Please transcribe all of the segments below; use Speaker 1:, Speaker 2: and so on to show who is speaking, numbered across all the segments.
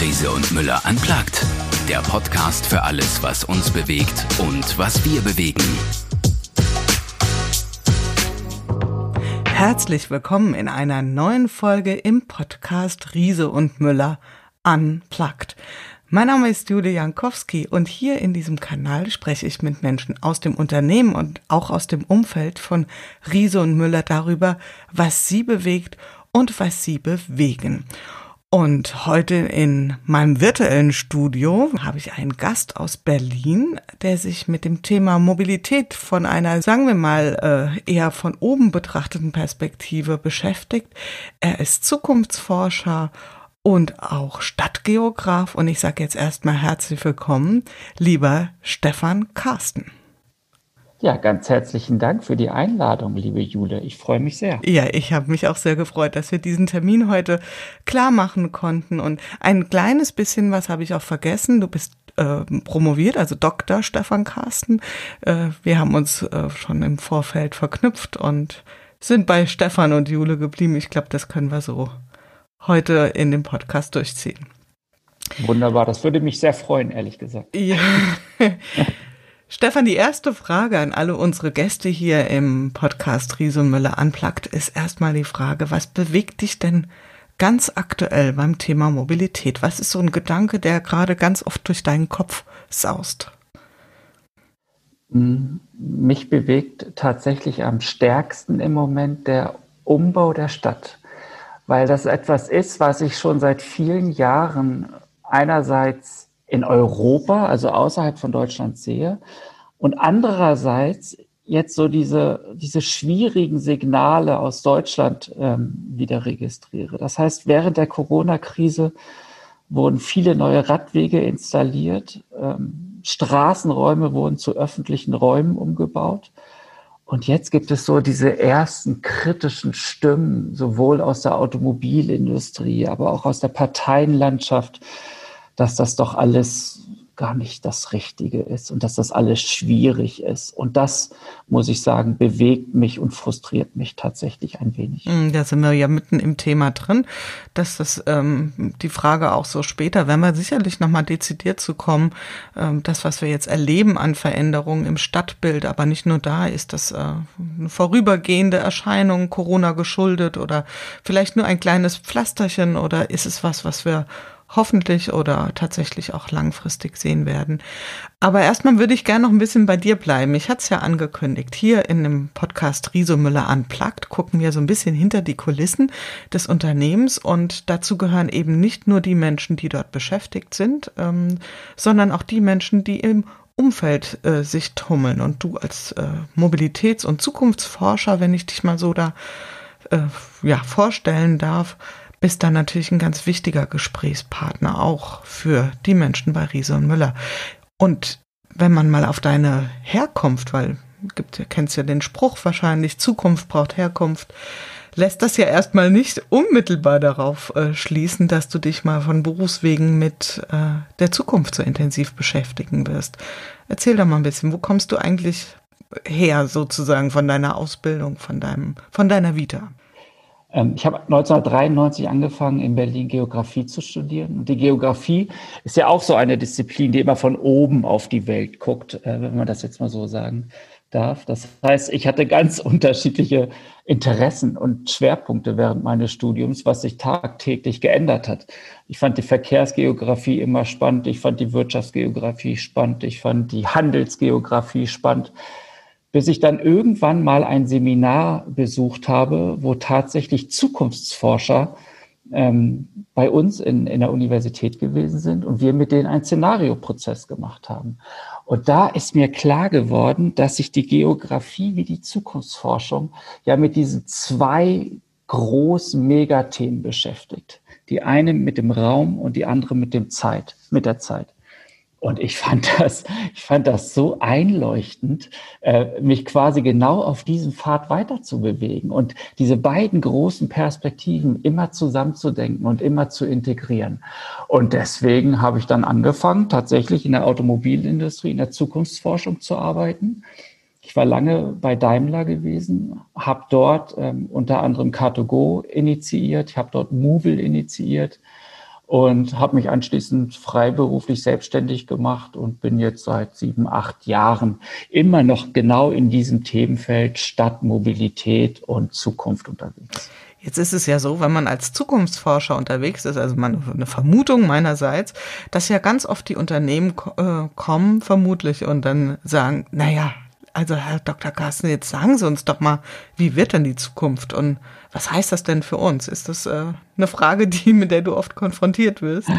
Speaker 1: Riese und Müller anplagt. Der Podcast für alles, was uns bewegt und was wir bewegen.
Speaker 2: Herzlich willkommen in einer neuen Folge im Podcast Riese und Müller Unplugged. Mein Name ist Julia Jankowski und hier in diesem Kanal spreche ich mit Menschen aus dem Unternehmen und auch aus dem Umfeld von Riese und Müller darüber, was sie bewegt und was sie bewegen. Und heute in meinem virtuellen Studio habe ich einen Gast aus Berlin, der sich mit dem Thema Mobilität von einer, sagen wir mal, äh, eher von oben betrachteten Perspektive beschäftigt. Er ist Zukunftsforscher und auch Stadtgeograf. Und ich sage jetzt erstmal herzlich willkommen, lieber Stefan Carsten.
Speaker 3: Ja, ganz herzlichen Dank für die Einladung, liebe Jule. Ich freue mich sehr.
Speaker 2: Ja, ich habe mich auch sehr gefreut, dass wir diesen Termin heute klar machen konnten. Und ein kleines bisschen was habe ich auch vergessen. Du bist äh, promoviert, also Dr. Stefan Carsten. Äh, wir haben uns äh, schon im Vorfeld verknüpft und sind bei Stefan und Jule geblieben. Ich glaube, das können wir so heute in dem Podcast durchziehen.
Speaker 3: Wunderbar, das würde mich sehr freuen, ehrlich gesagt. Ja.
Speaker 2: Stefan, die erste Frage an alle unsere Gäste hier im Podcast Riese und Müller anplagt, ist erstmal die Frage, was bewegt dich denn ganz aktuell beim Thema Mobilität? Was ist so ein Gedanke, der gerade ganz oft durch deinen Kopf saust?
Speaker 3: Mich bewegt tatsächlich am stärksten im Moment der Umbau der Stadt, weil das etwas ist, was ich schon seit vielen Jahren einerseits in Europa, also außerhalb von Deutschland sehe. Und andererseits jetzt so diese, diese schwierigen Signale aus Deutschland ähm, wieder registriere. Das heißt, während der Corona-Krise wurden viele neue Radwege installiert, ähm, Straßenräume wurden zu öffentlichen Räumen umgebaut. Und jetzt gibt es so diese ersten kritischen Stimmen, sowohl aus der Automobilindustrie, aber auch aus der Parteienlandschaft, dass das doch alles gar nicht das Richtige ist und dass das alles schwierig ist. Und das, muss ich sagen, bewegt mich und frustriert mich tatsächlich ein wenig.
Speaker 2: Hm, da sind wir ja mitten im Thema drin, dass das ähm, die Frage auch so später, wenn wir sicherlich nochmal dezidiert zu kommen, ähm, das, was wir jetzt erleben an Veränderungen im Stadtbild, aber nicht nur da, ist das äh, eine vorübergehende Erscheinung, Corona geschuldet oder vielleicht nur ein kleines Pflasterchen oder ist es was, was wir hoffentlich oder tatsächlich auch langfristig sehen werden. Aber erstmal würde ich gerne noch ein bisschen bei dir bleiben. Ich hatte es ja angekündigt. Hier in dem Podcast Riso Müller Unplugged gucken wir so ein bisschen hinter die Kulissen des Unternehmens und dazu gehören eben nicht nur die Menschen, die dort beschäftigt sind, ähm, sondern auch die Menschen, die im Umfeld äh, sich tummeln. Und du als äh, Mobilitäts- und Zukunftsforscher, wenn ich dich mal so da äh, ja, vorstellen darf, bist dann natürlich ein ganz wichtiger Gesprächspartner auch für die Menschen bei Riese und Müller. Und wenn man mal auf deine Herkunft, weil gibt, kennst ja den Spruch wahrscheinlich, Zukunft braucht Herkunft, lässt das ja erstmal nicht unmittelbar darauf äh, schließen, dass du dich mal von Berufswegen mit äh, der Zukunft so intensiv beschäftigen wirst. Erzähl doch mal ein bisschen, wo kommst du eigentlich her sozusagen von deiner Ausbildung, von deinem, von deiner Vita?
Speaker 3: Ähm, ich habe 1993 angefangen, in Berlin Geografie zu studieren. Und die Geografie ist ja auch so eine Disziplin, die immer von oben auf die Welt guckt, äh, wenn man das jetzt mal so sagen darf. Das heißt, ich hatte ganz unterschiedliche Interessen und Schwerpunkte während meines Studiums, was sich tagtäglich geändert hat. Ich fand die Verkehrsgeografie immer spannend, ich fand die Wirtschaftsgeografie spannend, ich fand die Handelsgeografie spannend bis ich dann irgendwann mal ein Seminar besucht habe, wo tatsächlich Zukunftsforscher ähm, bei uns in, in der Universität gewesen sind und wir mit denen einen Szenarioprozess gemacht haben. Und da ist mir klar geworden, dass sich die Geografie wie die Zukunftsforschung ja mit diesen zwei großen Megathemen beschäftigt. Die eine mit dem Raum und die andere mit dem Zeit, mit der Zeit. Und ich fand das, ich fand das so einleuchtend, äh, mich quasi genau auf diesem Pfad weiter zu bewegen und diese beiden großen Perspektiven immer zusammenzudenken und immer zu integrieren. Und deswegen habe ich dann angefangen, tatsächlich in der Automobilindustrie, in der Zukunftsforschung zu arbeiten. Ich war lange bei Daimler gewesen, habe dort ähm, unter anderem Car2Go initiiert, ich habe dort Movil initiiert, und habe mich anschließend freiberuflich selbstständig gemacht und bin jetzt seit sieben, acht Jahren immer noch genau in diesem Themenfeld Stadtmobilität und Zukunft unterwegs.
Speaker 2: Jetzt ist es ja so, wenn man als Zukunftsforscher unterwegs ist, also man, eine Vermutung meinerseits, dass ja ganz oft die Unternehmen äh, kommen, vermutlich, und dann sagen, naja, also Herr Dr. Carsten, jetzt sagen Sie uns doch mal, wie wird denn die Zukunft und was heißt das denn für uns? Ist das äh, eine Frage, die, mit der du oft konfrontiert wirst?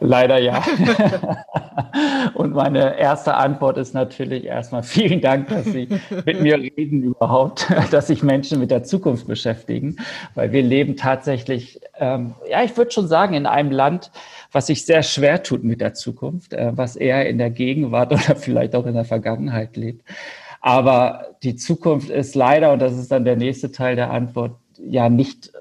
Speaker 3: Leider ja. Und meine erste Antwort ist natürlich erstmal vielen Dank, dass Sie mit mir reden überhaupt, dass sich Menschen mit der Zukunft beschäftigen, weil wir leben tatsächlich, ähm, ja, ich würde schon sagen, in einem Land, was sich sehr schwer tut mit der Zukunft, äh, was eher in der Gegenwart oder vielleicht auch in der Vergangenheit lebt. Aber die Zukunft ist leider, und das ist dann der nächste Teil der Antwort, ja nicht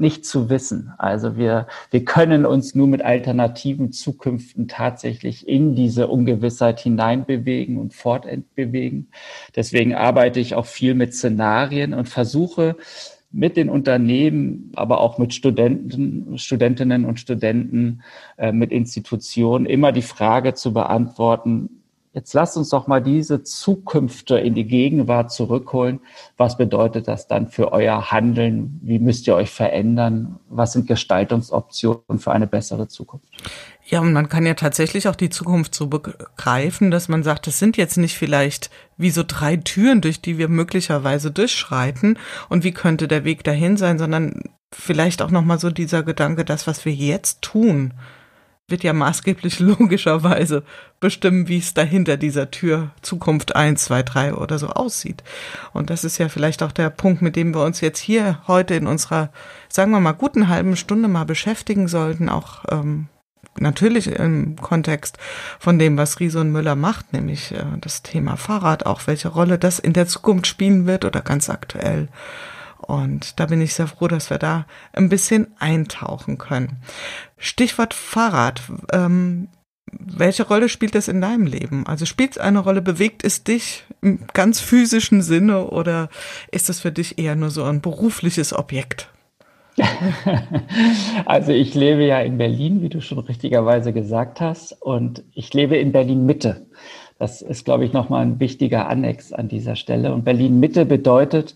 Speaker 3: nicht zu wissen. Also wir, wir können uns nur mit alternativen Zukünften tatsächlich in diese Ungewissheit hineinbewegen und fortbewegen. Deswegen arbeite ich auch viel mit Szenarien und versuche mit den Unternehmen, aber auch mit Studenten, Studentinnen und Studenten, äh, mit Institutionen immer die Frage zu beantworten, Jetzt lasst uns doch mal diese Zukünfte in die Gegenwart zurückholen. Was bedeutet das dann für euer Handeln? Wie müsst ihr euch verändern? Was sind Gestaltungsoptionen für eine bessere Zukunft?
Speaker 2: Ja, und man kann ja tatsächlich auch die Zukunft so begreifen, dass man sagt, es sind jetzt nicht vielleicht wie so drei Türen, durch die wir möglicherweise durchschreiten und wie könnte der Weg dahin sein, sondern vielleicht auch nochmal so dieser Gedanke, das, was wir jetzt tun, wird ja maßgeblich logischerweise bestimmen, wie es dahinter dieser Tür Zukunft eins, zwei, drei oder so aussieht. Und das ist ja vielleicht auch der Punkt, mit dem wir uns jetzt hier heute in unserer, sagen wir mal, guten halben Stunde mal beschäftigen sollten, auch ähm, natürlich im Kontext von dem, was Riese und Müller macht, nämlich äh, das Thema Fahrrad, auch welche Rolle das in der Zukunft spielen wird oder ganz aktuell und da bin ich sehr froh, dass wir da ein bisschen eintauchen können. Stichwort Fahrrad. Ähm, welche Rolle spielt das in deinem Leben? Also spielt es eine Rolle, bewegt es dich im ganz physischen Sinne oder ist es für dich eher nur so ein berufliches Objekt?
Speaker 3: Also ich lebe ja in Berlin, wie du schon richtigerweise gesagt hast, und ich lebe in Berlin Mitte. Das ist, glaube ich, nochmal ein wichtiger Annex an dieser Stelle. Und Berlin Mitte bedeutet,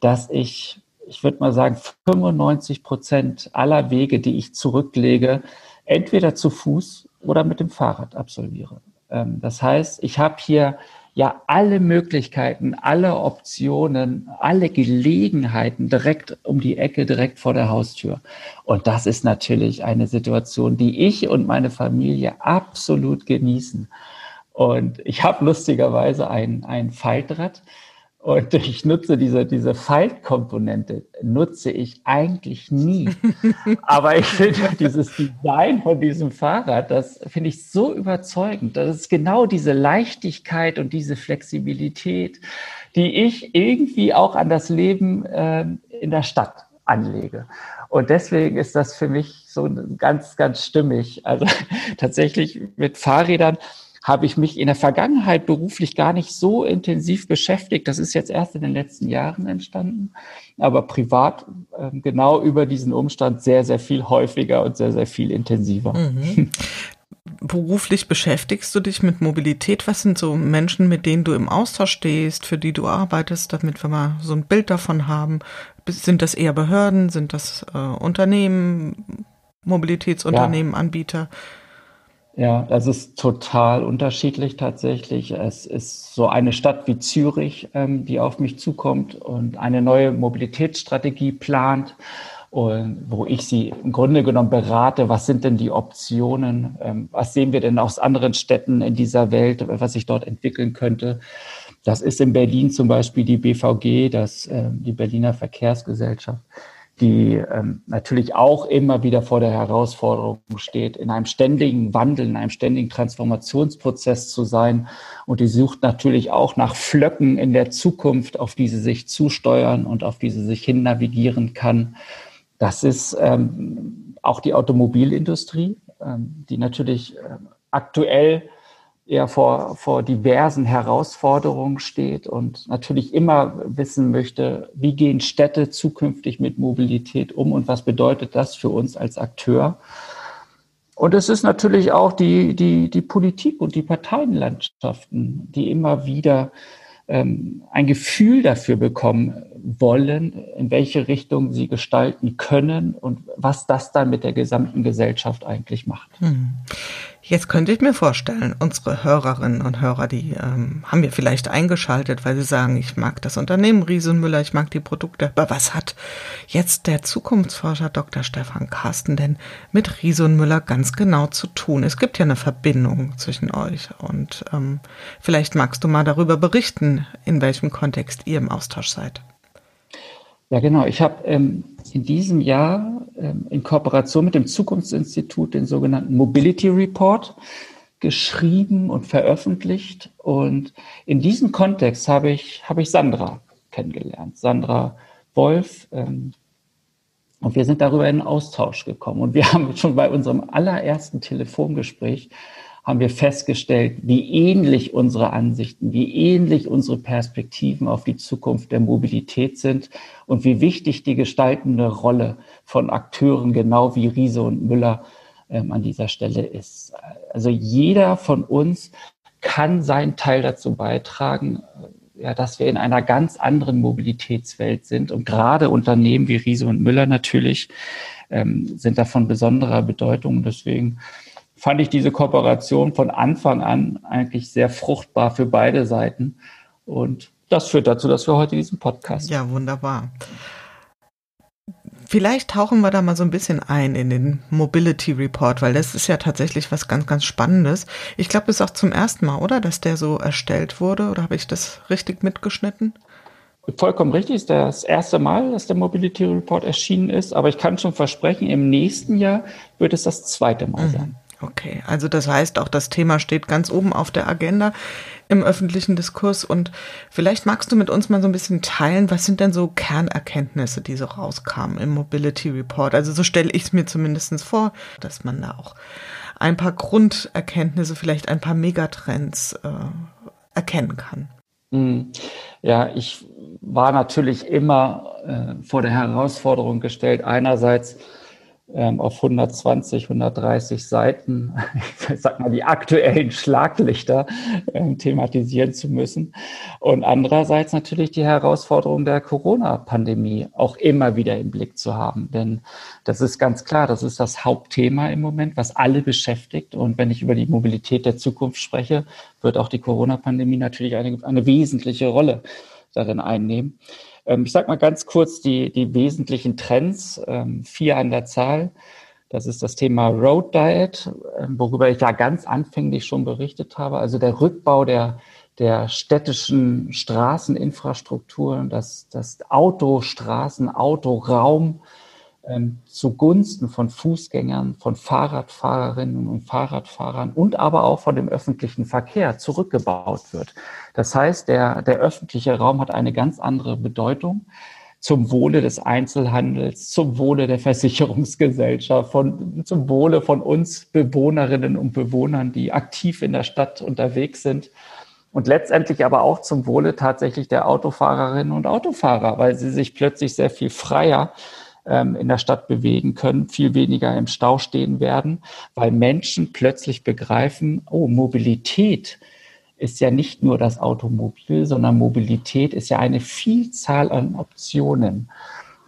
Speaker 3: dass ich, ich würde mal sagen, 95 Prozent aller Wege, die ich zurücklege, entweder zu Fuß oder mit dem Fahrrad absolviere. Ähm, das heißt, ich habe hier ja alle Möglichkeiten, alle Optionen, alle Gelegenheiten direkt um die Ecke, direkt vor der Haustür. Und das ist natürlich eine Situation, die ich und meine Familie absolut genießen. Und ich habe lustigerweise ein, ein Faltrad. Und ich nutze diese, diese Faltkomponente, nutze ich eigentlich nie. Aber ich finde dieses Design von diesem Fahrrad, das finde ich so überzeugend. Das ist genau diese Leichtigkeit und diese Flexibilität, die ich irgendwie auch an das Leben äh, in der Stadt anlege. Und deswegen ist das für mich so ganz, ganz stimmig. Also tatsächlich mit Fahrrädern habe ich mich in der Vergangenheit beruflich gar nicht so intensiv beschäftigt. Das ist jetzt erst in den letzten Jahren entstanden, aber privat äh, genau über diesen Umstand sehr, sehr viel häufiger und sehr, sehr viel intensiver. Mhm.
Speaker 2: Beruflich beschäftigst du dich mit Mobilität? Was sind so Menschen, mit denen du im Austausch stehst, für die du arbeitest, damit wir mal so ein Bild davon haben? Sind das eher Behörden? Sind das äh, Unternehmen, Mobilitätsunternehmen, ja. Anbieter?
Speaker 3: Ja, das ist total unterschiedlich tatsächlich. Es ist so eine Stadt wie Zürich, ähm, die auf mich zukommt und eine neue Mobilitätsstrategie plant und wo ich sie im Grunde genommen berate, was sind denn die Optionen, ähm, was sehen wir denn aus anderen Städten in dieser Welt, was sich dort entwickeln könnte. Das ist in Berlin zum Beispiel die BVG, das, äh, die Berliner Verkehrsgesellschaft die ähm, natürlich auch immer wieder vor der Herausforderung steht, in einem ständigen Wandel, in einem ständigen Transformationsprozess zu sein. Und die sucht natürlich auch nach Flöcken in der Zukunft, auf die sie sich zusteuern und auf die sie sich hin navigieren kann. Das ist ähm, auch die Automobilindustrie, ähm, die natürlich äh, aktuell eher vor, vor diversen Herausforderungen steht und natürlich immer wissen möchte, wie gehen Städte zukünftig mit Mobilität um und was bedeutet das für uns als Akteur. Und es ist natürlich auch die, die, die Politik und die Parteienlandschaften, die immer wieder ähm, ein Gefühl dafür bekommen wollen, in welche Richtung sie gestalten können und was das dann mit der gesamten Gesellschaft eigentlich macht. Hm.
Speaker 2: Jetzt könnte ich mir vorstellen, unsere Hörerinnen und Hörer, die ähm, haben wir vielleicht eingeschaltet, weil sie sagen, ich mag das Unternehmen Riesenmüller, ich mag die Produkte. Aber was hat jetzt der Zukunftsforscher Dr. Stefan Carsten denn mit Riesenmüller ganz genau zu tun? Es gibt ja eine Verbindung zwischen euch und ähm, vielleicht magst du mal darüber berichten, in welchem Kontext ihr im Austausch seid.
Speaker 3: Ja, genau. Ich habe ähm, in diesem Jahr ähm, in Kooperation mit dem Zukunftsinstitut den sogenannten Mobility Report geschrieben und veröffentlicht. Und in diesem Kontext habe ich, habe ich Sandra kennengelernt, Sandra Wolf. Ähm, und wir sind darüber in Austausch gekommen. Und wir haben schon bei unserem allerersten Telefongespräch haben wir festgestellt, wie ähnlich unsere Ansichten, wie ähnlich unsere Perspektiven auf die Zukunft der Mobilität sind und wie wichtig die gestaltende Rolle von Akteuren genau wie Riese und Müller ähm, an dieser Stelle ist. Also jeder von uns kann seinen Teil dazu beitragen, äh, ja, dass wir in einer ganz anderen Mobilitätswelt sind. Und gerade Unternehmen wie Riese und Müller natürlich ähm, sind davon besonderer Bedeutung. Deswegen fand ich diese Kooperation von Anfang an eigentlich sehr fruchtbar für beide Seiten. Und das führt dazu, dass wir heute diesen Podcast.
Speaker 2: Ja, wunderbar. Vielleicht tauchen wir da mal so ein bisschen ein in den Mobility Report, weil das ist ja tatsächlich was ganz, ganz Spannendes. Ich glaube, es ist auch zum ersten Mal, oder, dass der so erstellt wurde, oder habe ich das richtig mitgeschnitten?
Speaker 3: Vollkommen richtig, ist das erste Mal, dass der Mobility Report erschienen ist, aber ich kann schon versprechen, im nächsten Jahr wird es das zweite Mal mhm. sein.
Speaker 2: Okay, also das heißt, auch das Thema steht ganz oben auf der Agenda im öffentlichen Diskurs. Und vielleicht magst du mit uns mal so ein bisschen teilen, was sind denn so Kernerkenntnisse, die so rauskamen im Mobility Report? Also so stelle ich es mir zumindest vor, dass man da auch ein paar Grunderkenntnisse, vielleicht ein paar Megatrends äh, erkennen kann.
Speaker 3: Hm. Ja, ich war natürlich immer äh, vor der Herausforderung gestellt, einerseits ähm, auf 120, 130 Seiten, ich sag mal, die aktuellen Schlaglichter ähm, thematisieren zu müssen. Und andererseits natürlich die Herausforderung der Corona-Pandemie auch immer wieder im Blick zu haben. Denn das ist ganz klar, das ist das Hauptthema im Moment, was alle beschäftigt. Und wenn ich über die Mobilität der Zukunft spreche, wird auch die Corona-Pandemie natürlich eine, eine wesentliche Rolle darin einnehmen. Ähm, ich sage mal ganz kurz die, die wesentlichen Trends, ähm, vier an der Zahl. Das ist das Thema Road Diet, ähm, worüber ich ja ganz anfänglich schon berichtet habe. Also der Rückbau der, der städtischen Straßeninfrastruktur, das, das Autostraßen, Autoraum, ähm, zugunsten von Fußgängern, von Fahrradfahrerinnen und Fahrradfahrern und aber auch von dem öffentlichen Verkehr zurückgebaut wird. Das heißt, der, der öffentliche Raum hat eine ganz andere Bedeutung zum Wohle des Einzelhandels, zum Wohle der Versicherungsgesellschaft, von, zum Wohle von uns Bewohnerinnen und Bewohnern, die aktiv in der Stadt unterwegs sind. Und letztendlich aber auch zum Wohle tatsächlich der Autofahrerinnen und Autofahrer, weil sie sich plötzlich sehr viel freier ähm, in der Stadt bewegen können, viel weniger im Stau stehen werden, weil Menschen plötzlich begreifen, oh, Mobilität ist ja nicht nur das Automobil, sondern Mobilität ist ja eine Vielzahl an Optionen.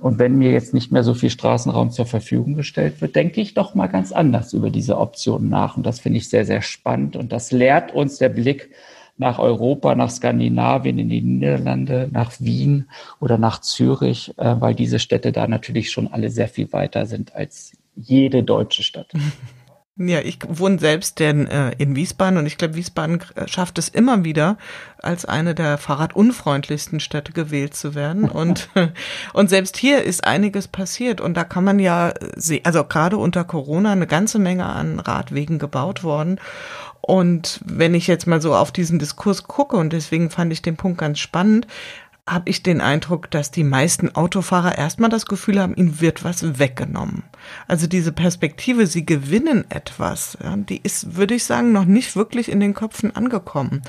Speaker 3: Und wenn mir jetzt nicht mehr so viel Straßenraum zur Verfügung gestellt wird, denke ich doch mal ganz anders über diese Optionen nach. Und das finde ich sehr, sehr spannend. Und das lehrt uns der Blick nach Europa, nach Skandinavien, in die Niederlande, nach Wien oder nach Zürich, äh, weil diese Städte da natürlich schon alle sehr viel weiter sind als jede deutsche Stadt.
Speaker 2: Ja, ich wohne selbst denn, äh, in Wiesbaden und ich glaube, Wiesbaden schafft es immer wieder, als eine der fahrradunfreundlichsten Städte gewählt zu werden. Und, und selbst hier ist einiges passiert und da kann man ja sehen, also gerade unter Corona eine ganze Menge an Radwegen gebaut worden. Und wenn ich jetzt mal so auf diesen Diskurs gucke, und deswegen fand ich den Punkt ganz spannend, habe ich den Eindruck, dass die meisten Autofahrer erstmal das Gefühl haben, ihnen wird was weggenommen. Also diese Perspektive, sie gewinnen etwas, die ist, würde ich sagen, noch nicht wirklich in den Köpfen angekommen.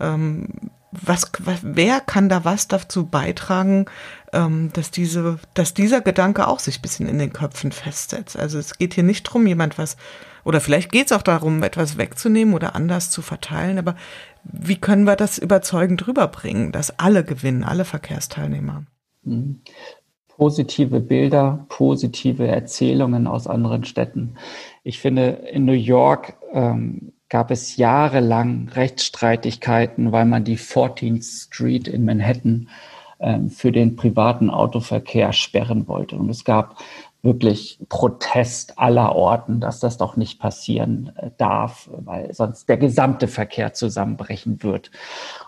Speaker 2: Ähm, was, was, wer kann da was dazu beitragen, ähm, dass diese, dass dieser Gedanke auch sich bisschen in den Köpfen festsetzt. Also es geht hier nicht drum, jemand was, oder vielleicht geht es auch darum, etwas wegzunehmen oder anders zu verteilen, aber wie können wir das überzeugend rüberbringen, dass alle gewinnen, alle Verkehrsteilnehmer?
Speaker 3: Mhm. Positive Bilder, positive Erzählungen aus anderen Städten. Ich finde, in New York ähm, gab es jahrelang Rechtsstreitigkeiten, weil man die 14th Street in Manhattan ähm, für den privaten Autoverkehr sperren wollte. Und es gab wirklich Protest aller Orten, dass das doch nicht passieren äh, darf, weil sonst der gesamte Verkehr zusammenbrechen wird.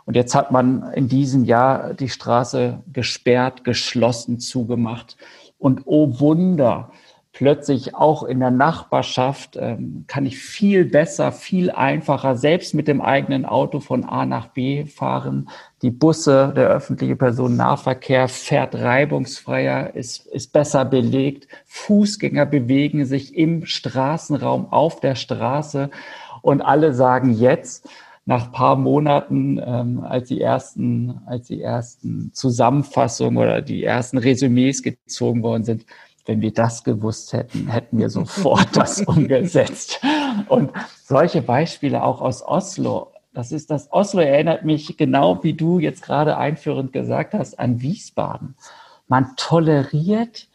Speaker 3: Und jetzt hat man in diesem Jahr die Straße gesperrt, geschlossen, zugemacht. Und oh Wunder, plötzlich auch in der Nachbarschaft ähm, kann ich viel besser, viel einfacher selbst mit dem eigenen Auto von A nach B fahren. Die Busse, der öffentliche Personennahverkehr fährt reibungsfreier, ist, ist besser belegt. Fußgänger bewegen sich im Straßenraum auf der Straße und alle sagen jetzt, nach paar Monaten, ähm, als die ersten, als die ersten Zusammenfassungen oder die ersten Resümees gezogen worden sind, wenn wir das gewusst hätten, hätten wir sofort das umgesetzt. Und solche Beispiele auch aus Oslo. Das ist das Oslo erinnert mich genau wie du jetzt gerade einführend gesagt hast an Wiesbaden. Man toleriert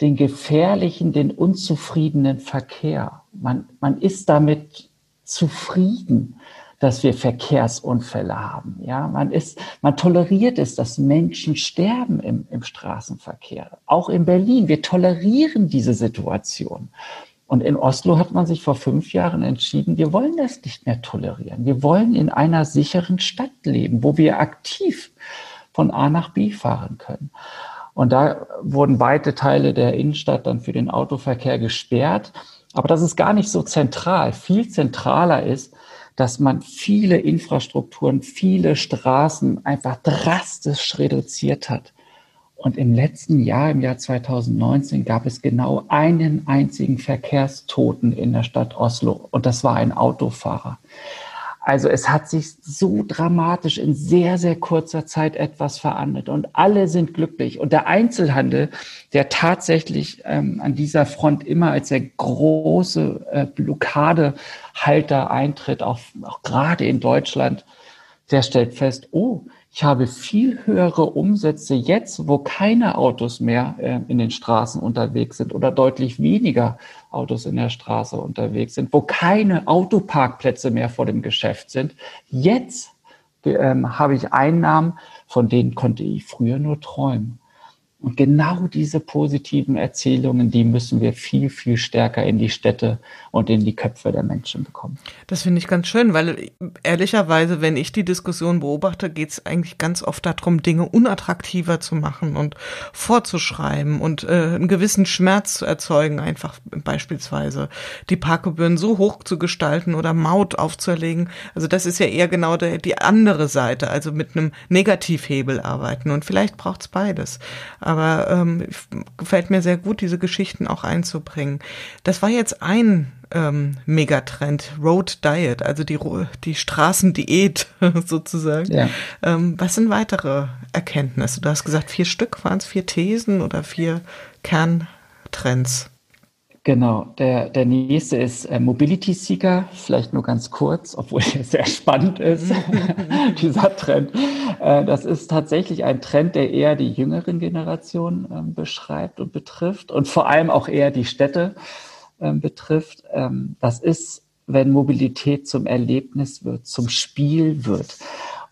Speaker 3: den gefährlichen, den unzufriedenen Verkehr. Man, man ist damit zufrieden dass wir Verkehrsunfälle haben. Ja, man ist, man toleriert es, dass Menschen sterben im, im Straßenverkehr. Auch in Berlin. Wir tolerieren diese Situation. Und in Oslo hat man sich vor fünf Jahren entschieden, wir wollen das nicht mehr tolerieren. Wir wollen in einer sicheren Stadt leben, wo wir aktiv von A nach B fahren können. Und da wurden weite Teile der Innenstadt dann für den Autoverkehr gesperrt. Aber das ist gar nicht so zentral. Viel zentraler ist, dass man viele Infrastrukturen, viele Straßen einfach drastisch reduziert hat. Und im letzten Jahr, im Jahr 2019, gab es genau einen einzigen Verkehrstoten in der Stadt Oslo. Und das war ein Autofahrer. Also es hat sich so dramatisch in sehr, sehr kurzer Zeit etwas verandert und alle sind glücklich. Und der Einzelhandel, der tatsächlich ähm, an dieser Front immer als der große äh, Blockadehalter eintritt, auch, auch gerade in Deutschland, der stellt fest, oh, ich habe viel höhere Umsätze jetzt, wo keine Autos mehr äh, in den Straßen unterwegs sind oder deutlich weniger Autos in der Straße unterwegs sind, wo keine Autoparkplätze mehr vor dem Geschäft sind. Jetzt ähm, habe ich Einnahmen, von denen konnte ich früher nur träumen. Und genau diese positiven Erzählungen, die müssen wir viel, viel stärker in die Städte und in die Köpfe der Menschen bekommen.
Speaker 2: Das finde ich ganz schön, weil ehrlicherweise, wenn ich die Diskussion beobachte, geht es eigentlich ganz oft darum, Dinge unattraktiver zu machen und vorzuschreiben und äh, einen gewissen Schmerz zu erzeugen, einfach beispielsweise die Parkgebühren so hoch zu gestalten oder Maut aufzuerlegen. Also das ist ja eher genau der, die andere Seite, also mit einem Negativhebel arbeiten. Und vielleicht braucht es beides. Aber ähm, gefällt mir sehr gut, diese Geschichten auch einzubringen. Das war jetzt ein ähm, Megatrend, Road Diet, also die, die Straßendiät sozusagen. Ja. Ähm, was sind weitere Erkenntnisse? Du hast gesagt, vier Stück, waren es vier Thesen oder vier Kerntrends?
Speaker 3: Genau, der, der nächste ist äh, Mobility Seeker, vielleicht nur ganz kurz, obwohl er sehr spannend ist, dieser Trend. Äh, das ist tatsächlich ein Trend, der eher die jüngeren Generationen äh, beschreibt und betrifft und vor allem auch eher die Städte betrifft. Ähm, das ist, wenn Mobilität zum Erlebnis wird, zum Spiel wird.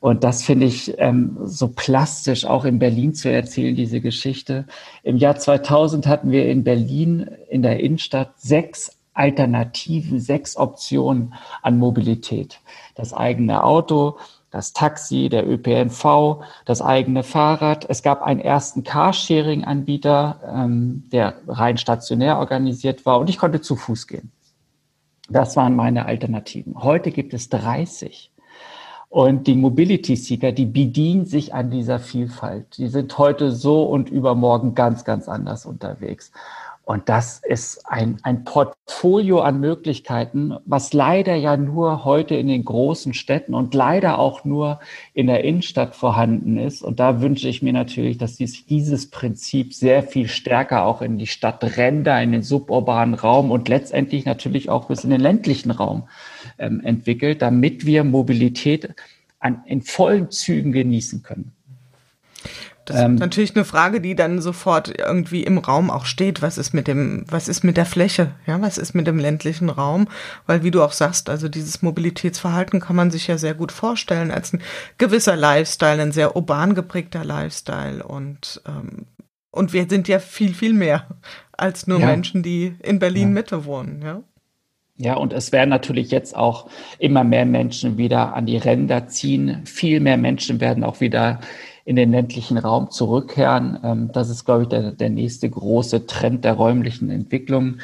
Speaker 3: Und das finde ich ähm, so plastisch auch in Berlin zu erzählen, diese Geschichte. Im Jahr 2000 hatten wir in Berlin in der Innenstadt sechs Alternativen, sechs Optionen an Mobilität. Das eigene Auto, das Taxi, der ÖPNV, das eigene Fahrrad. Es gab einen ersten Carsharing-Anbieter, ähm, der rein stationär organisiert war und ich konnte zu Fuß gehen. Das waren meine Alternativen. Heute gibt es 30. Und die Mobility Seeker, die bedienen sich an dieser Vielfalt. Die sind heute so und übermorgen ganz, ganz anders unterwegs. Und das ist ein, ein Portfolio an Möglichkeiten, was leider ja nur heute in den großen Städten und leider auch nur in der Innenstadt vorhanden ist. Und da wünsche ich mir natürlich, dass dies, dieses Prinzip sehr viel stärker auch in die Stadtränder, in den suburbanen Raum und letztendlich natürlich auch bis in den ländlichen Raum ähm, entwickelt, damit wir Mobilität an, in vollen Zügen genießen können.
Speaker 2: Das ähm, ist natürlich eine Frage, die dann sofort irgendwie im Raum auch steht. Was ist mit dem, was ist mit der Fläche? Ja, was ist mit dem ländlichen Raum? Weil, wie du auch sagst, also dieses Mobilitätsverhalten kann man sich ja sehr gut vorstellen als ein gewisser Lifestyle, ein sehr urban geprägter Lifestyle und, ähm, und wir sind ja viel, viel mehr als nur ja. Menschen, die in Berlin Mitte wohnen, ja.
Speaker 3: Ja, und es werden natürlich jetzt auch immer mehr Menschen wieder an die Ränder ziehen. Viel mehr Menschen werden auch wieder in den ländlichen Raum zurückkehren. Ähm, das ist, glaube ich, der, der nächste große Trend der räumlichen Entwicklung.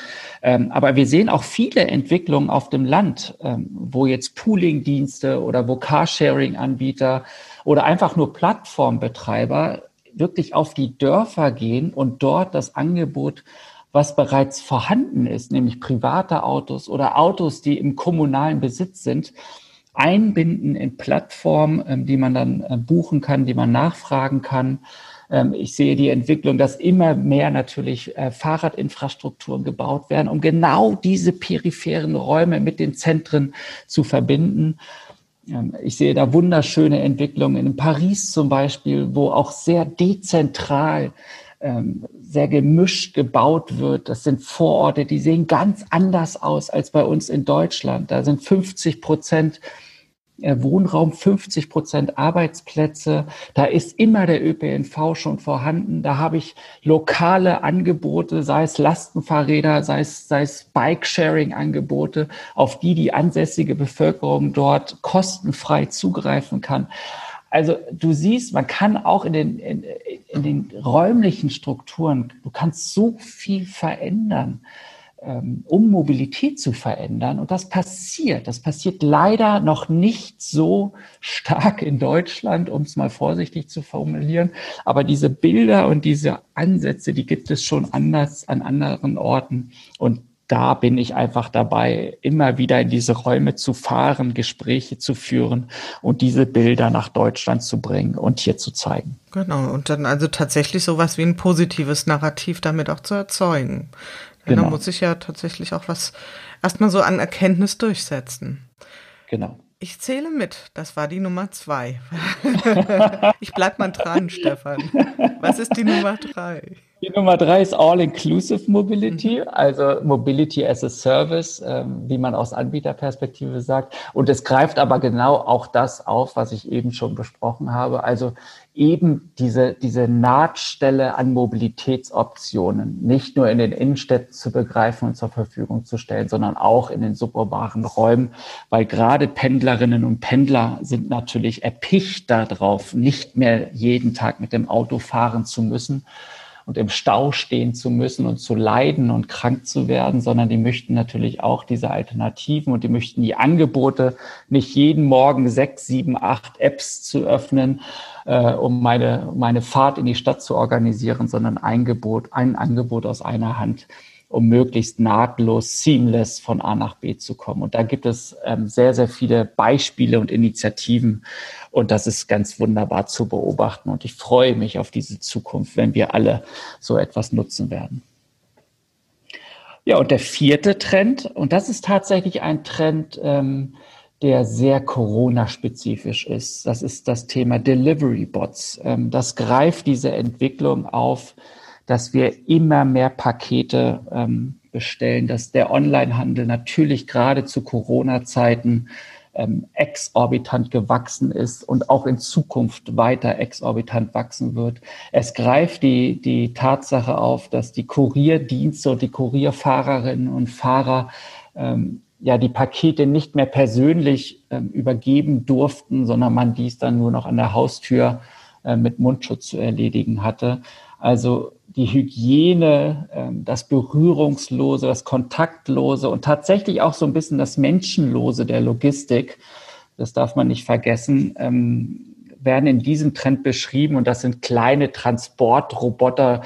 Speaker 3: Ähm, aber wir sehen auch viele Entwicklungen auf dem Land, ähm, wo jetzt Pooling-Dienste oder wo Carsharing-Anbieter oder einfach nur Plattformbetreiber wirklich auf die Dörfer gehen und dort das Angebot was bereits vorhanden ist, nämlich private Autos oder Autos, die im kommunalen Besitz sind, einbinden in Plattformen, ähm, die man dann äh, buchen kann, die man nachfragen kann. Ähm, ich sehe die Entwicklung, dass immer mehr natürlich äh, Fahrradinfrastrukturen gebaut werden, um genau diese peripheren Räume mit den Zentren zu verbinden. Ähm, ich sehe da wunderschöne Entwicklungen in Paris zum Beispiel, wo auch sehr dezentral sehr gemischt gebaut wird. Das sind Vororte, die sehen ganz anders aus als bei uns in Deutschland. Da sind 50 Prozent äh, Wohnraum, 50 Prozent Arbeitsplätze. Da ist immer der ÖPNV schon vorhanden. Da habe ich lokale Angebote, sei es Lastenfahrräder, sei es, sei es Bike-Sharing-Angebote, auf die die ansässige Bevölkerung dort kostenfrei zugreifen kann. Also du siehst, man kann auch in den, in, in den räumlichen Strukturen, du kannst so viel verändern ähm, um Mobilität zu verändern. Und das passiert. Das passiert leider noch nicht so stark in Deutschland, um es mal vorsichtig zu formulieren. Aber diese Bilder und diese Ansätze, die gibt es schon anders an anderen Orten. Und da bin ich einfach dabei, immer wieder in diese Räume zu fahren, Gespräche zu führen und diese Bilder nach Deutschland zu bringen und hier zu zeigen.
Speaker 2: Genau, und dann also tatsächlich sowas wie ein positives Narrativ damit auch zu erzeugen. Genau. Da muss ich ja tatsächlich auch was erstmal so an Erkenntnis durchsetzen.
Speaker 3: Genau.
Speaker 2: Ich zähle mit. Das war die Nummer zwei. ich bleib mal dran, Stefan. Was ist die Nummer drei?
Speaker 3: Die Nummer drei ist All-Inclusive Mobility, mhm. also Mobility as a Service, ähm, wie man aus Anbieterperspektive sagt. Und es greift aber genau auch das auf, was ich eben schon besprochen habe. Also eben diese, diese Nahtstelle an Mobilitätsoptionen nicht nur in den Innenstädten zu begreifen und zur Verfügung zu stellen, sondern auch in den suburbanen Räumen, weil gerade Pendlerinnen und Pendler sind natürlich erpicht darauf, nicht mehr jeden Tag mit dem Auto fahren zu müssen und im Stau stehen zu müssen und zu leiden und krank zu werden, sondern die möchten natürlich auch diese Alternativen und die möchten die Angebote nicht jeden Morgen sechs, sieben, acht Apps zu öffnen, äh, um meine, meine Fahrt in die Stadt zu organisieren, sondern ein Angebot, ein Angebot aus einer Hand um möglichst nahtlos, seamless von A nach B zu kommen. Und da gibt es ähm, sehr, sehr viele Beispiele und Initiativen. Und das ist ganz wunderbar zu beobachten. Und ich freue mich auf diese Zukunft, wenn wir alle so etwas nutzen werden. Ja, und der vierte Trend, und das ist tatsächlich ein Trend, ähm, der sehr Corona-spezifisch ist. Das ist das Thema Delivery Bots. Ähm, das greift diese Entwicklung auf, dass wir immer mehr Pakete ähm, bestellen, dass der Onlinehandel natürlich gerade zu Corona-Zeiten ähm, exorbitant gewachsen ist und auch in Zukunft weiter exorbitant wachsen wird. Es greift die, die Tatsache auf, dass die Kurierdienste und die Kurierfahrerinnen und Fahrer ähm, ja die Pakete nicht mehr persönlich ähm, übergeben durften, sondern man dies dann nur noch an der Haustür äh, mit Mundschutz zu erledigen hatte. Also die Hygiene, ähm, das Berührungslose, das Kontaktlose und tatsächlich auch so ein bisschen das Menschenlose der Logistik, das darf man nicht vergessen, ähm, werden in diesem Trend beschrieben. Und das sind kleine Transportroboter,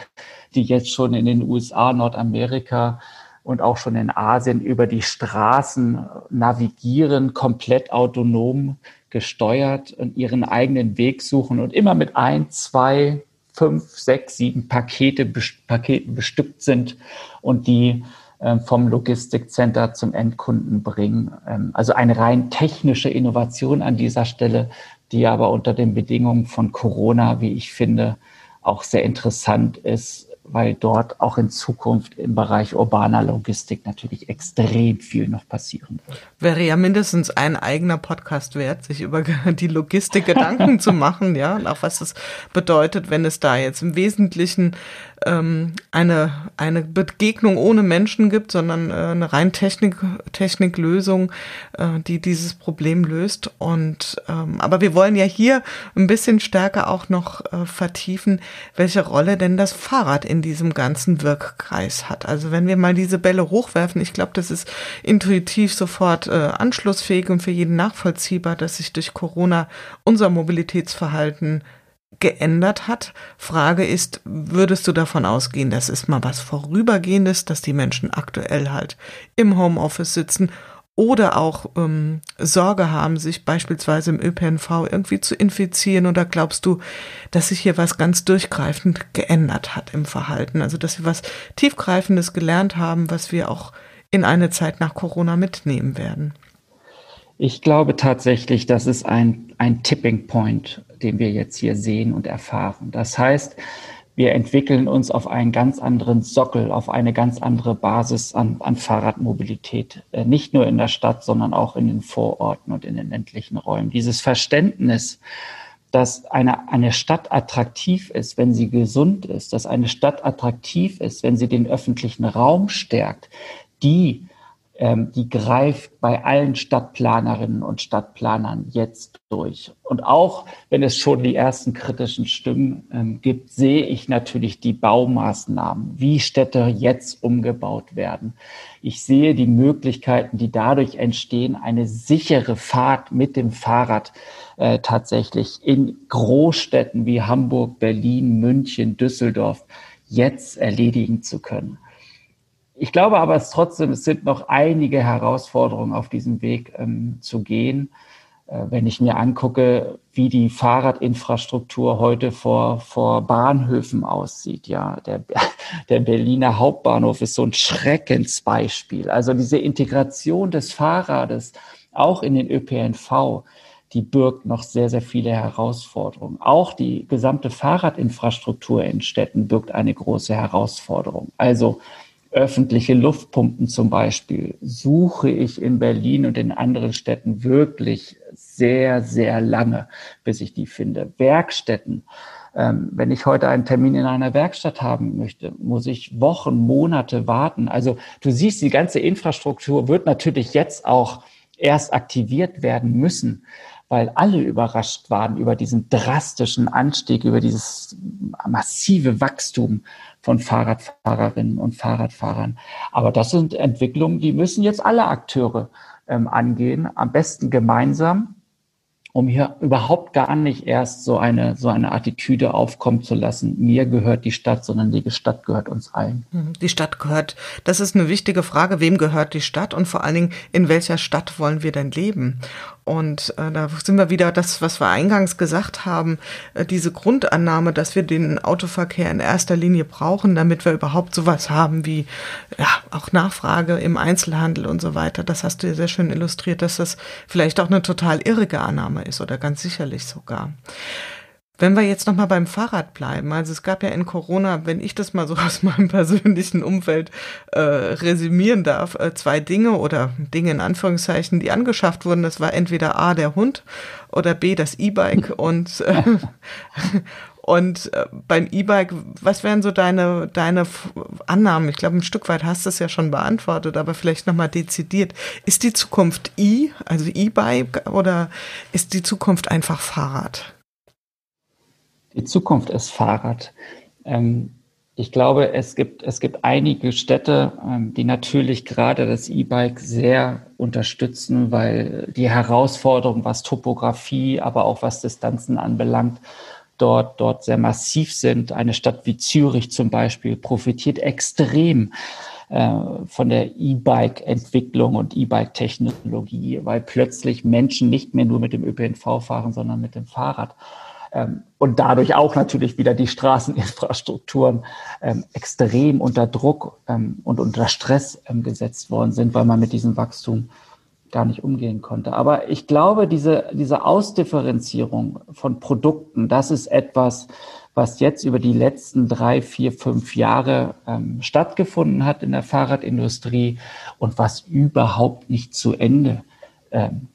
Speaker 3: die jetzt schon in den USA, Nordamerika und auch schon in Asien über die Straßen navigieren, komplett autonom gesteuert und ihren eigenen Weg suchen und immer mit ein, zwei, fünf, sechs, sieben Pakete, Paketen bestückt sind und die ähm, vom Logistikcenter zum Endkunden bringen. Ähm, also eine rein technische Innovation an dieser Stelle, die aber unter den Bedingungen von Corona, wie ich finde, auch sehr interessant ist, weil dort auch in Zukunft im Bereich urbaner Logistik natürlich extrem viel noch passieren wird.
Speaker 2: Wäre ja mindestens ein eigener Podcast wert, sich über die Logistik Gedanken zu machen, ja, und auch was es bedeutet, wenn es da jetzt im Wesentlichen ähm, eine, eine Begegnung ohne Menschen gibt, sondern äh, eine rein Technik, Techniklösung, äh, die dieses Problem löst. Und ähm, aber wir wollen ja hier ein bisschen stärker auch noch äh, vertiefen, welche Rolle denn das Fahrrad in diesem ganzen Wirkkreis hat. Also wenn wir mal diese Bälle hochwerfen, ich glaube, das ist intuitiv sofort äh, anschlussfähig und für jeden nachvollziehbar, dass sich durch Corona unser Mobilitätsverhalten geändert hat. Frage ist, würdest du davon ausgehen, das ist mal was Vorübergehendes, dass die Menschen aktuell halt im Homeoffice sitzen oder auch ähm, Sorge haben, sich beispielsweise im ÖPNV irgendwie zu infizieren? Oder glaubst du, dass sich hier was ganz durchgreifend geändert hat im Verhalten? Also, dass wir was tiefgreifendes gelernt haben, was wir auch in eine Zeit nach Corona mitnehmen werden?
Speaker 3: Ich glaube tatsächlich, das ist ein, ein Tipping Point, den wir jetzt hier sehen und erfahren. Das heißt, wir entwickeln uns auf einen ganz anderen Sockel, auf eine ganz andere Basis an, an Fahrradmobilität, äh, nicht nur in der Stadt, sondern auch in den Vororten und in den ländlichen Räumen. Dieses Verständnis, dass eine, eine Stadt attraktiv ist, wenn sie gesund ist, dass eine Stadt attraktiv ist, wenn sie den öffentlichen Raum stärkt, die ähm, die greift bei allen Stadtplanerinnen und Stadtplanern jetzt durch. Und auch wenn es schon die ersten kritischen Stimmen ähm, gibt, sehe ich natürlich die Baumaßnahmen, wie Städte jetzt umgebaut werden. Ich sehe die Möglichkeiten, die dadurch entstehen, eine sichere Fahrt mit dem Fahrrad äh, tatsächlich in Großstädten wie Hamburg, Berlin, München, Düsseldorf jetzt erledigen zu können. Ich glaube aber es trotzdem, es sind noch einige Herausforderungen auf diesem Weg ähm, zu gehen. Äh, wenn ich mir angucke, wie die Fahrradinfrastruktur heute vor, vor Bahnhöfen aussieht, ja, der, der Berliner Hauptbahnhof ist so ein Schreckensbeispiel. Also diese Integration des Fahrrades auch in den ÖPNV, die birgt noch sehr, sehr viele Herausforderungen. Auch die gesamte Fahrradinfrastruktur in Städten birgt eine große Herausforderung. Also öffentliche Luftpumpen zum Beispiel suche ich in Berlin und in anderen Städten wirklich sehr, sehr lange, bis ich die finde. Werkstätten. Ähm, wenn ich heute einen Termin in einer Werkstatt haben möchte, muss ich Wochen, Monate warten. Also du siehst, die ganze Infrastruktur wird natürlich jetzt auch erst aktiviert werden müssen, weil alle überrascht waren über diesen drastischen Anstieg, über dieses massive Wachstum von Fahrradfahrerinnen und Fahrradfahrern. Aber das sind Entwicklungen, die müssen jetzt alle Akteure ähm, angehen, am besten gemeinsam um hier überhaupt gar nicht erst so eine, so eine Attitüde aufkommen zu lassen, mir gehört die Stadt, sondern die Stadt gehört uns allen.
Speaker 2: Mhm. Die Stadt gehört, das ist eine wichtige Frage, wem gehört die Stadt und vor allen Dingen, in welcher Stadt wollen wir denn leben? Und äh, da sind wir wieder das, was wir eingangs gesagt haben, äh, diese Grundannahme, dass wir den Autoverkehr in erster Linie brauchen, damit wir überhaupt sowas haben wie ja auch Nachfrage im Einzelhandel und so weiter. Das hast du ja sehr schön illustriert, dass das vielleicht auch eine total irrige Annahme ist oder ganz sicherlich sogar. Wenn wir jetzt nochmal beim Fahrrad bleiben, also es gab ja in Corona, wenn ich das mal so aus meinem persönlichen Umfeld äh, resümieren darf, äh, zwei Dinge oder Dinge in Anführungszeichen, die angeschafft wurden. Das war entweder A, der Hund oder B, das E-Bike und äh, und äh, beim E-Bike, was wären so deine, deine Annahmen? Ich glaube, ein Stück weit hast du es ja schon beantwortet, aber vielleicht nochmal dezidiert. Ist die Zukunft E, also E-Bike, oder ist die Zukunft einfach Fahrrad?
Speaker 3: Die Zukunft ist Fahrrad. Ähm, Ich glaube, es gibt, es gibt einige Städte, ähm, die natürlich gerade das E-Bike sehr unterstützen, weil die Herausforderungen, was Topografie, aber auch was Distanzen anbelangt, dort, dort sehr massiv sind. Eine Stadt wie Zürich zum Beispiel profitiert extrem äh, von der E-Bike-Entwicklung und E-Bike-Technologie, weil plötzlich Menschen nicht mehr nur mit dem ÖPNV fahren, sondern mit dem Fahrrad. Ähm, und dadurch auch natürlich wieder die Straßeninfrastrukturen ähm, extrem unter Druck ähm, und unter Stress gesetzt worden sind, weil man mit diesem Wachstum gar nicht umgehen konnte. Aber ich glaube, diese, diese Ausdifferenzierung von Produkten, das ist etwas, was jetzt über die letzten drei, vier, fünf Jahre ähm, stattgefunden hat in der Fahrradindustrie und was überhaupt nicht zu Ende ähm,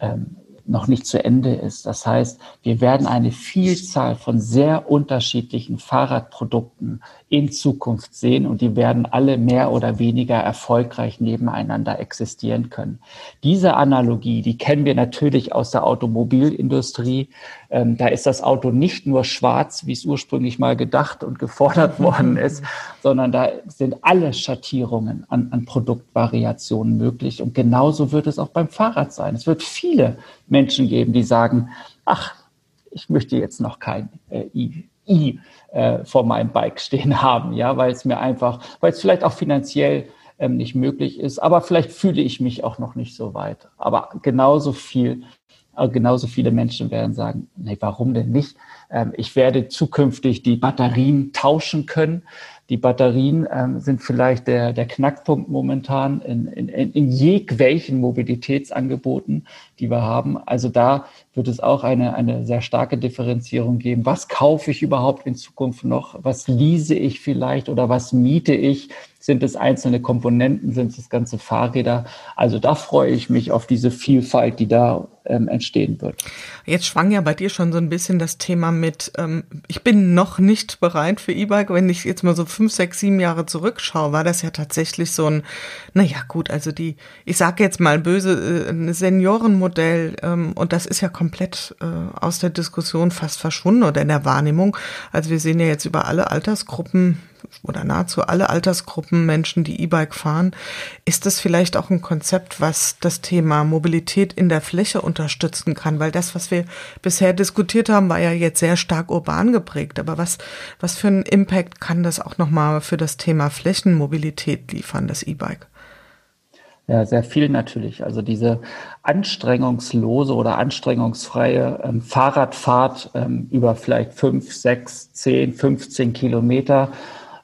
Speaker 3: ähm, noch nicht zu Ende ist. Das heißt, wir werden eine Vielzahl von sehr unterschiedlichen Fahrradprodukten in Zukunft sehen und die werden alle mehr oder weniger erfolgreich nebeneinander existieren können. Diese Analogie, die kennen wir natürlich aus der Automobilindustrie. Ähm, da ist das Auto nicht nur schwarz, wie es ursprünglich mal gedacht und gefordert worden ist, sondern da sind alle Schattierungen an, an Produktvariationen möglich. Und genauso wird es auch beim Fahrrad sein. Es wird viele Menschen geben, die sagen, ach, ich möchte jetzt noch kein äh, I, I äh, vor meinem Bike stehen haben, ja, weil es mir einfach, weil es vielleicht auch finanziell ähm, nicht möglich ist, aber vielleicht fühle ich mich auch noch nicht so weit. Aber genauso viel, äh, genauso viele Menschen werden sagen, nee, warum denn nicht? Ähm, ich werde zukünftig die Batterien tauschen können. Die Batterien ähm, sind vielleicht der, der Knackpunkt momentan in, in, in jegwelchen Mobilitätsangeboten, die wir haben. Also da wird es auch eine, eine sehr starke Differenzierung geben. Was kaufe ich überhaupt in Zukunft noch? Was lease ich vielleicht oder was miete ich? Sind es einzelne Komponenten? Sind es ganze Fahrräder? Also da freue ich mich auf diese Vielfalt, die da ähm, entstehen wird.
Speaker 2: Jetzt schwang ja bei dir schon so ein bisschen das Thema mit, ähm, ich bin noch nicht bereit für E-Bike. Wenn ich jetzt mal so fünf, sechs, sieben Jahre zurückschaue, war das ja tatsächlich so ein, naja gut, also die, ich sage jetzt mal böse, äh, Seniorenmodell ähm, und das ist ja komplett äh, aus der Diskussion fast verschwunden oder in der Wahrnehmung. Also wir sehen ja jetzt über alle Altersgruppen oder nahezu alle Altersgruppen Menschen, die E-Bike fahren. Ist das vielleicht auch ein Konzept, was das Thema Mobilität in der Fläche unterstützen kann? Weil das, was wir bisher diskutiert haben, war ja jetzt sehr stark urban geprägt. Aber was, was für einen Impact kann das auch nochmal für das Thema Flächenmobilität liefern, das E-Bike?
Speaker 3: Ja, sehr viel natürlich. Also diese anstrengungslose oder anstrengungsfreie ähm, Fahrradfahrt ähm, über vielleicht fünf, sechs, zehn, 15 Kilometer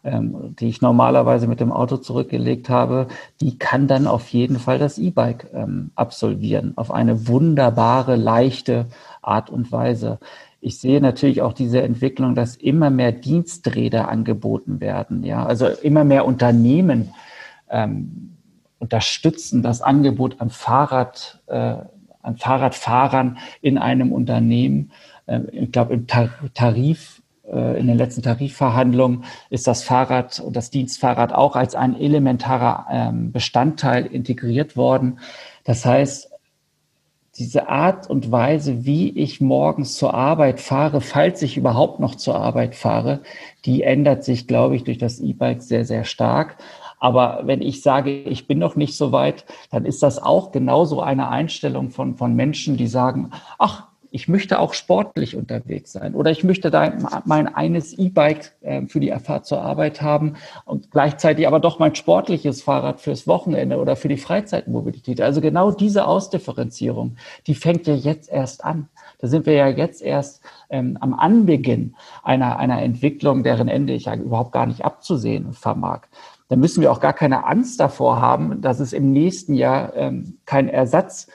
Speaker 3: ähm, die ich normalerweise mit dem Auto zurückgelegt habe, die kann dann auf jeden Fall das E-Bike ähm, absolvieren, auf eine wunderbare, leichte Art und Weise. Ich sehe natürlich auch diese Entwicklung, dass immer mehr Diensträder angeboten werden. Ja, also immer mehr Unternehmen ähm, unterstützen das Angebot an Fahrrad, äh, an Fahrradfahrern in einem Unternehmen. Äh, ich glaube, im Tarif in den letzten Tarifverhandlungen ist das Fahrrad und das Dienstfahrrad auch als ein elementarer ähm, Bestandteil integriert worden. Das heißt, diese Art und Weise, wie ich morgens zur Arbeit fahre, falls ich überhaupt noch zur Arbeit fahre, die ändert sich, glaube ich, durch das E-Bike sehr, sehr stark. Aber wenn ich sage, ich bin noch nicht so weit, dann ist das auch genauso eine Einstellung von, von Menschen, die sagen, ach, ich möchte auch sportlich unterwegs sein oder ich möchte da mein eines E-Bike äh, für die Fahrt zur Arbeit haben und gleichzeitig aber doch mein sportliches Fahrrad fürs Wochenende oder für die Freizeitmobilität. Also genau diese Ausdifferenzierung, die fängt ja jetzt erst an. Da sind wir ja jetzt erst ähm, am Anbeginn einer, einer Entwicklung, deren Ende ich ja überhaupt gar nicht abzusehen vermag. Da müssen wir auch gar keine Angst davor haben, dass es im nächsten Jahr ähm, kein Ersatz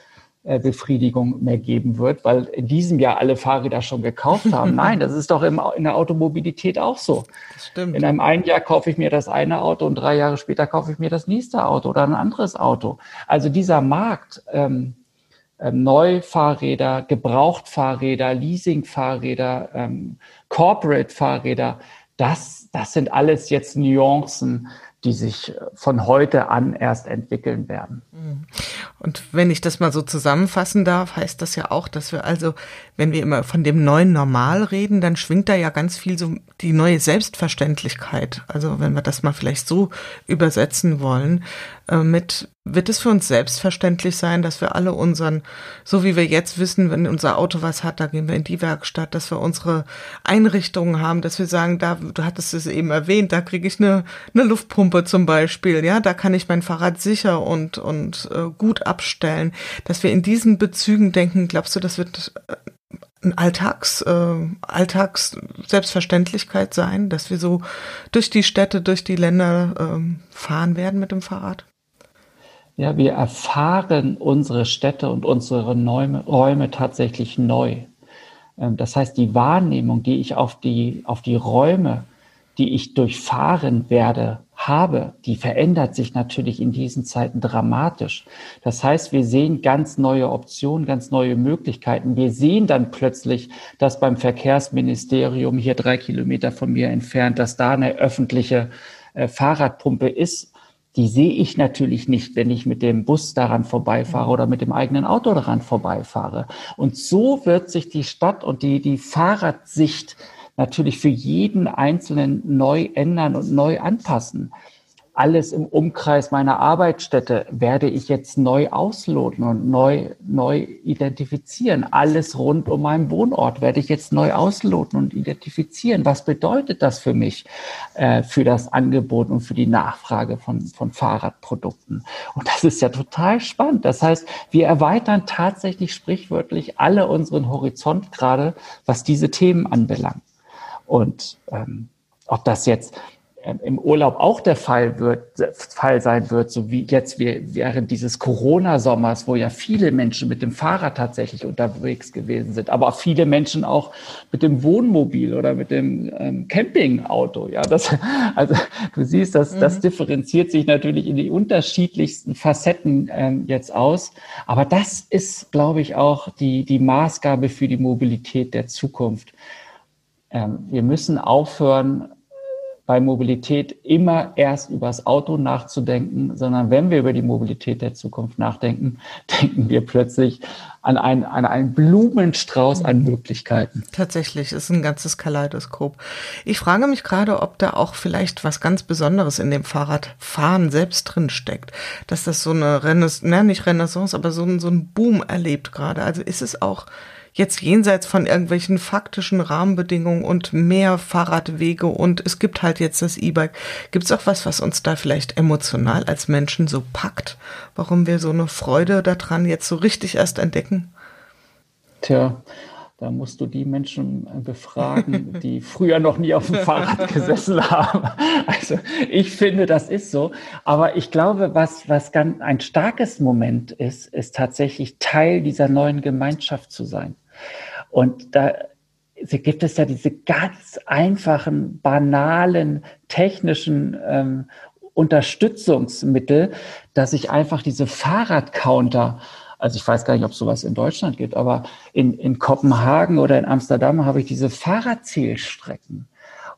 Speaker 3: Befriedigung mehr geben wird, weil in diesem Jahr alle Fahrräder schon gekauft haben. Nein, das ist doch im, in der Automobilität auch so. Das stimmt. In einem einen Jahr kaufe ich mir das eine Auto und drei Jahre später kaufe ich mir das nächste Auto oder ein anderes Auto. Also dieser Markt, ähm, ähm, Neufahrräder, Gebrauchtfahrräder, Leasingfahrräder, ähm, Corporate-Fahrräder, das, das sind alles jetzt Nuancen, die sich von heute an erst entwickeln werden.
Speaker 2: Mhm. Und wenn ich das mal so zusammenfassen darf, heißt das ja auch, dass wir also, wenn wir immer von dem neuen Normal reden, dann schwingt da ja ganz viel so die neue Selbstverständlichkeit. Also wenn wir das mal vielleicht so übersetzen wollen, äh, mit wird es für uns selbstverständlich sein, dass wir alle unseren, so wie wir jetzt wissen, wenn unser Auto was hat, da gehen wir in die Werkstatt, dass wir unsere Einrichtungen haben, dass wir sagen, da, du hattest es eben erwähnt, da kriege ich eine, eine Luftpumpe zum Beispiel, ja, da kann ich mein Fahrrad sicher und, und äh, gut abstellen, dass wir in diesen Bezügen denken, glaubst du, das wird äh, ein Alltags, äh, Alltags Selbstverständlichkeit sein, dass wir so durch die Städte, durch die Länder äh, fahren werden mit dem Fahrrad?
Speaker 3: Ja, wir erfahren unsere Städte und unsere Räume, Räume tatsächlich neu. Ähm, das heißt, die Wahrnehmung, die ich auf die, auf die Räume, die ich durchfahren werde, habe, die verändert sich natürlich in diesen Zeiten dramatisch. Das heißt, wir sehen ganz neue Optionen, ganz neue Möglichkeiten. Wir sehen dann plötzlich, dass beim Verkehrsministerium hier drei Kilometer von mir entfernt, dass da eine öffentliche äh, Fahrradpumpe ist die sehe ich natürlich nicht, wenn ich mit dem Bus daran vorbeifahre oder mit dem eigenen Auto daran vorbeifahre. Und so wird sich die Stadt und die, die Fahrradsicht natürlich für jeden Einzelnen neu ändern und neu anpassen alles im Umkreis meiner Arbeitsstätte werde ich jetzt neu ausloten und neu, neu identifizieren. Alles rund um meinen Wohnort werde ich jetzt neu ausloten und identifizieren. Was bedeutet das für mich, äh, für das Angebot und für die Nachfrage von, von Fahrradprodukten? Und das ist ja total spannend. Das heißt, wir erweitern tatsächlich sprichwörtlich alle unseren Horizont gerade, was diese Themen anbelangt. Und ähm, ob das jetzt im Urlaub auch der Fall wird, Fall sein wird, so wie jetzt während dieses Corona-Sommers, wo ja viele Menschen mit dem Fahrrad tatsächlich unterwegs gewesen sind, aber auch viele Menschen auch mit dem Wohnmobil oder mit dem ähm, Campingauto. Ja, das, also du siehst, das, mhm. das differenziert sich natürlich in die unterschiedlichsten Facetten ähm, jetzt aus. Aber das ist, glaube ich, auch die, die Maßgabe für die Mobilität der Zukunft. Ähm, wir müssen aufhören, bei Mobilität immer erst über das Auto nachzudenken, sondern wenn wir über die Mobilität der Zukunft nachdenken, denken wir plötzlich an, ein, an einen Blumenstrauß an Möglichkeiten.
Speaker 2: Tatsächlich, ist ein ganzes Kaleidoskop. Ich frage mich gerade, ob da auch vielleicht was ganz Besonderes in dem Fahrradfahren selbst drin steckt. Dass das so eine Renaissance, ne, nicht Renaissance, aber so ein, so ein Boom erlebt gerade. Also ist es auch jetzt jenseits von irgendwelchen faktischen Rahmenbedingungen und mehr Fahrradwege und es gibt halt jetzt das E-Bike. Gibt es auch was, was uns da vielleicht emotional als Menschen so packt? Warum wir so eine Freude daran jetzt so richtig erst entdecken?
Speaker 3: Tja, da musst du die Menschen befragen, die früher noch nie auf dem Fahrrad gesessen haben. Also ich finde, das ist so. Aber ich glaube, was, was ganz ein starkes Moment ist, ist tatsächlich Teil dieser neuen Gemeinschaft zu sein. Und da gibt es ja diese ganz einfachen, banalen, technischen ähm, Unterstützungsmittel, dass ich einfach diese Fahrradcounter also ich weiß gar nicht, ob sowas in Deutschland gibt, aber in, in Kopenhagen oder in Amsterdam habe ich diese Fahrradzählstrecken.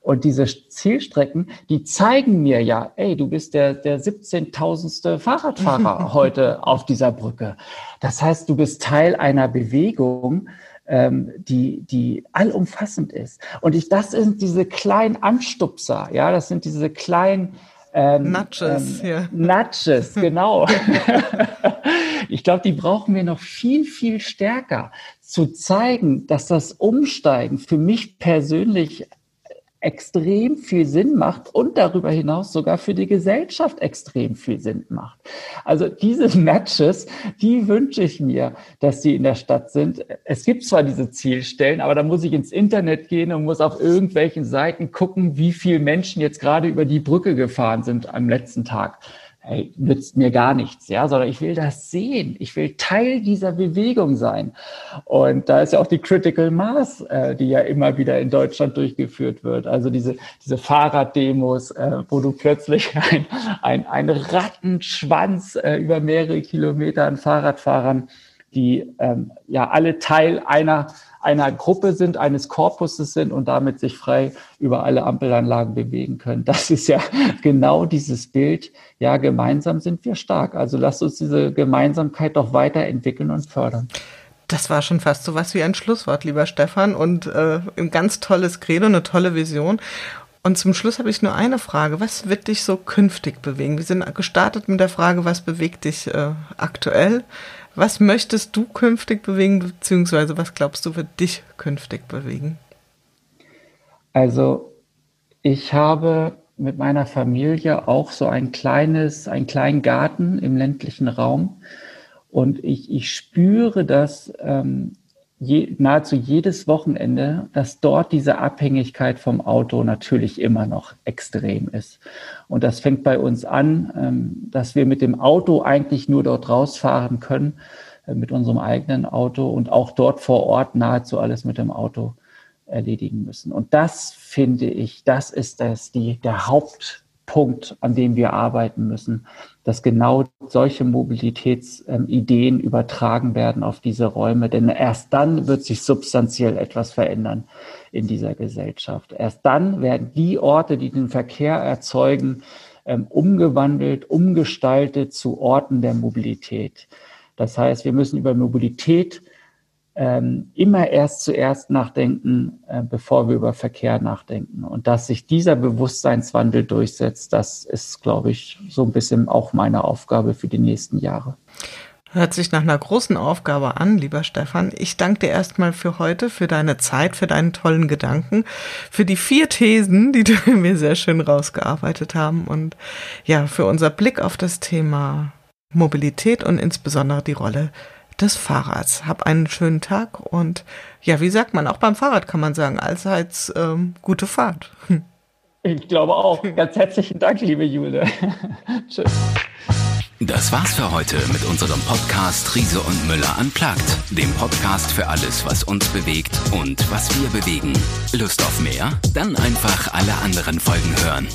Speaker 3: Und diese Zielstrecken, die zeigen mir ja, ey, du bist der, der 17.000. Fahrradfahrer heute auf dieser Brücke. Das heißt, du bist Teil einer Bewegung, ähm, die, die allumfassend ist. Und ich, das sind diese kleinen Anstupser, ja, das sind diese kleinen
Speaker 2: ähm, Nudges, ähm, ja.
Speaker 3: Nudges, genau. ich glaube, die brauchen wir noch viel, viel stärker zu zeigen, dass das Umsteigen für mich persönlich extrem viel Sinn macht und darüber hinaus sogar für die Gesellschaft extrem viel Sinn macht. Also diese Matches, die wünsche ich mir, dass sie in der Stadt sind. Es gibt zwar diese Zielstellen, aber da muss ich ins Internet gehen und muss auf irgendwelchen Seiten gucken, wie viele Menschen jetzt gerade über die Brücke gefahren sind am letzten Tag hey, nützt mir gar nichts, ja, sondern ich will das sehen. Ich will Teil dieser Bewegung sein. Und da ist ja auch die Critical Mass, äh, die ja immer wieder in Deutschland durchgeführt wird. Also diese, diese Fahrraddemos, äh, wo du plötzlich ein, ein, ein Rattenschwanz äh, über mehrere Kilometer an Fahrradfahrern, die ähm, ja alle Teil einer einer Gruppe sind, eines Korpuses sind und damit sich frei über alle Ampelanlagen bewegen können. Das ist ja genau dieses Bild. Ja, gemeinsam sind wir stark. Also lasst uns diese Gemeinsamkeit doch weiterentwickeln und fördern.
Speaker 2: Das war schon fast so was wie ein Schlusswort, lieber Stefan, und äh, ein ganz tolles Credo, eine tolle Vision. Und zum Schluss habe ich nur eine Frage. Was wird dich so künftig bewegen? Wir sind gestartet mit der Frage, was bewegt dich äh, aktuell? Was möchtest du künftig bewegen, beziehungsweise was glaubst du wird dich künftig bewegen?
Speaker 3: Also ich habe mit meiner Familie auch so ein kleines, einen kleinen Garten im ländlichen Raum. Und ich, ich spüre, dass ähm, je, nahezu jedes Wochenende, dass dort diese Abhängigkeit vom Auto natürlich immer noch extrem ist. Und das fängt bei uns an, ähm, dass wir mit dem Auto eigentlich nur dort rausfahren können, äh, mit unserem eigenen Auto und auch dort vor Ort nahezu alles mit dem Auto erledigen müssen. Und das finde ich, das ist das, die, der Haupt, Punkt, an dem wir arbeiten müssen, dass genau solche Mobilitätsideen übertragen werden auf diese Räume. Denn erst dann wird sich substanziell etwas verändern in dieser Gesellschaft. Erst dann werden die Orte, die den Verkehr erzeugen, ähm, umgewandelt, umgestaltet zu Orten der Mobilität. Das heißt, wir müssen über Mobilität ähm, immer erst zuerst nachdenken, äh, bevor wir über Verkehr nachdenken. Und dass sich dieser Bewusstseinswandel durchsetzt, das ist, glaube ich, so ein bisschen auch meine Aufgabe für die nächsten Jahre.
Speaker 2: Hört sich nach einer großen Aufgabe an, lieber Stefan. Ich danke dir erstmal für heute, für deine Zeit, für deinen tollen Gedanken, für die vier Thesen, die du mir sehr schön rausgearbeitet haben und ja, für unser Blick auf das Thema Mobilität und insbesondere die Rolle des Fahrrads. Hab einen schönen Tag und ja, wie sagt man, auch beim Fahrrad kann man sagen, allseits ähm, gute Fahrt.
Speaker 3: Ich glaube auch. Ganz herzlichen Dank, liebe Jule.
Speaker 1: Tschüss. Das war's für heute mit unserem Podcast Riese und Müller unplugged, dem Podcast für alles, was uns bewegt und was wir bewegen. Lust auf mehr? Dann einfach alle anderen Folgen hören.